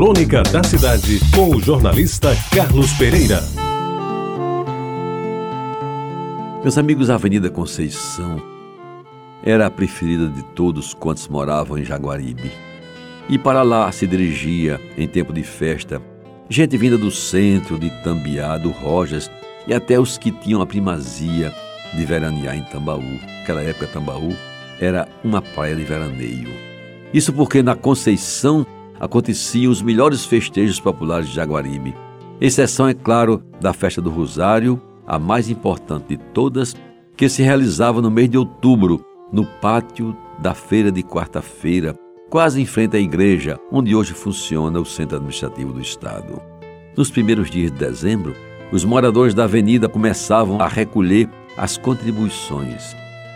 Crônica da Cidade, com o jornalista Carlos Pereira. Meus amigos, a Avenida Conceição era a preferida de todos quantos moravam em Jaguaribe. E para lá se dirigia, em tempo de festa, gente vinda do centro, de Tambiá, do Rojas e até os que tinham a primazia de veranear em Tambaú. Naquela época, Tambaú era uma praia de veraneio. Isso porque na Conceição aconteciam os melhores festejos populares de Jaguaribe. Exceção, é claro, da festa do Rosário, a mais importante de todas, que se realizava no mês de outubro, no pátio da feira de quarta-feira, quase em frente à igreja, onde hoje funciona o centro administrativo do estado. Nos primeiros dias de dezembro, os moradores da avenida começavam a recolher as contribuições.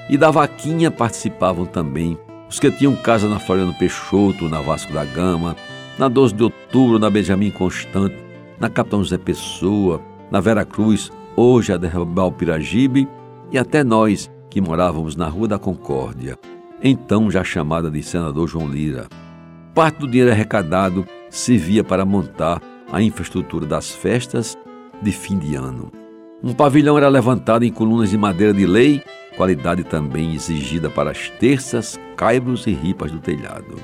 E da vaquinha participavam também os que tinham casa na Floriano Peixoto, na Vasco da Gama, na 12 de Outubro, na Benjamin Constante, na Capitão José Pessoa, na Vera Cruz, hoje a Derrubal Piragibe, e até nós, que morávamos na Rua da Concórdia, então já chamada de Senador João Lira. Parte do dinheiro arrecadado servia para montar a infraestrutura das festas de fim de ano. Um pavilhão era levantado em colunas de madeira de lei, qualidade também exigida para as terças, caibros e ripas do telhado.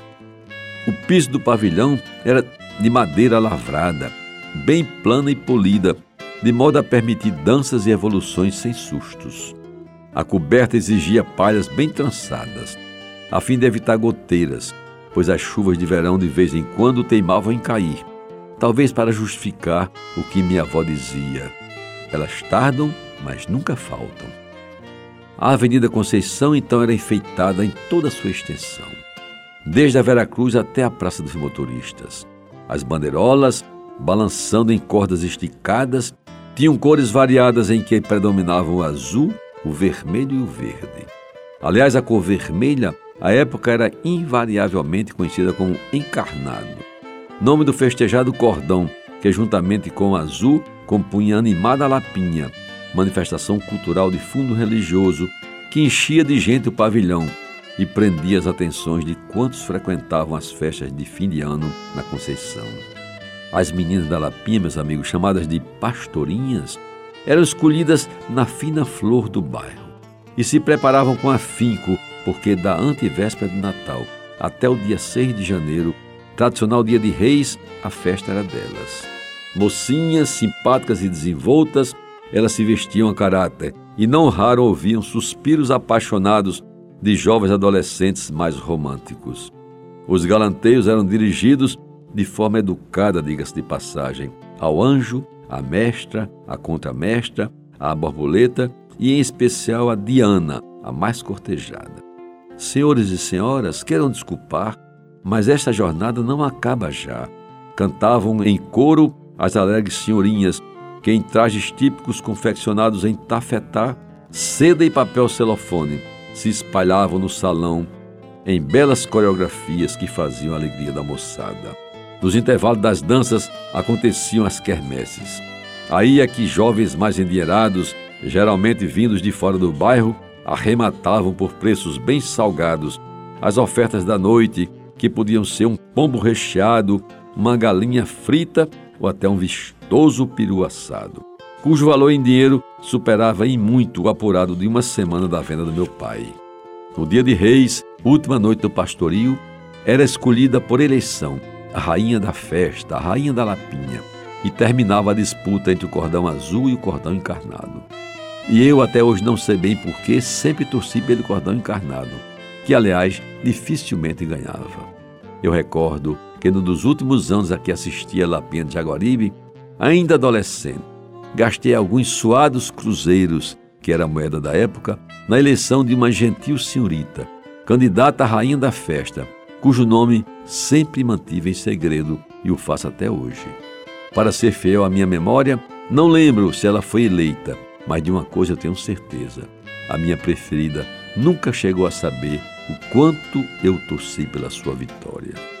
O piso do pavilhão era de madeira lavrada, bem plana e polida, de modo a permitir danças e evoluções sem sustos. A coberta exigia palhas bem trançadas, a fim de evitar goteiras, pois as chuvas de verão de vez em quando teimavam em cair, talvez para justificar o que minha avó dizia elas tardam, mas nunca faltam. A Avenida Conceição então era enfeitada em toda a sua extensão, desde a Vera Cruz até a Praça dos Motoristas. As bandeirolas, balançando em cordas esticadas, tinham cores variadas em que predominavam o azul, o vermelho e o verde. Aliás, a cor vermelha, à época, era invariavelmente conhecida como encarnado, nome do festejado cordão, que juntamente com o azul compunha animada lapinha, manifestação cultural de fundo religioso que enchia de gente o pavilhão e prendia as atenções de quantos frequentavam as festas de fim de ano na Conceição. As meninas da Lapinha, meus amigos, chamadas de pastorinhas, eram escolhidas na fina flor do bairro e se preparavam com afinco, porque da antevéspera de Natal até o dia 6 de janeiro, tradicional dia de reis, a festa era delas. Mocinhas, simpáticas e desenvoltas, elas se vestiam a caráter e não raro ouviam suspiros apaixonados de jovens adolescentes mais românticos. Os galanteios eram dirigidos de forma educada, diga-se de passagem, ao anjo, à mestra, à contramestra, à borboleta e, em especial, a Diana, a mais cortejada. Senhores e senhoras, queiram desculpar, mas esta jornada não acaba já. Cantavam em coro as alegres senhorinhas, que em trajes típicos confeccionados em tafetá, seda e papel celofone, se espalhavam no salão em belas coreografias que faziam a alegria da moçada. Nos intervalos das danças aconteciam as quermesses. Aí é que jovens mais endinheirados, geralmente vindos de fora do bairro, arrematavam por preços bem salgados as ofertas da noite, que podiam ser um pombo recheado, uma galinha frita ou até um vistoso peru assado, cujo valor em dinheiro superava em muito o apurado de uma semana da venda do meu pai. No dia de reis, última noite do pastoril, era escolhida por eleição a rainha da festa, a rainha da lapinha, e terminava a disputa entre o cordão azul e o cordão encarnado. E eu até hoje não sei bem porquê, sempre torci pelo cordão encarnado, que aliás dificilmente ganhava. Eu recordo que num dos últimos anos a que assisti a Lapinha de Jaguaribe, ainda adolescente, gastei alguns suados cruzeiros, que era a moeda da época, na eleição de uma gentil senhorita, candidata à rainha da festa, cujo nome sempre mantive em segredo e o faço até hoje. Para ser fiel à minha memória, não lembro se ela foi eleita, mas de uma coisa eu tenho certeza: a minha preferida nunca chegou a saber o quanto eu torci pela sua vitória.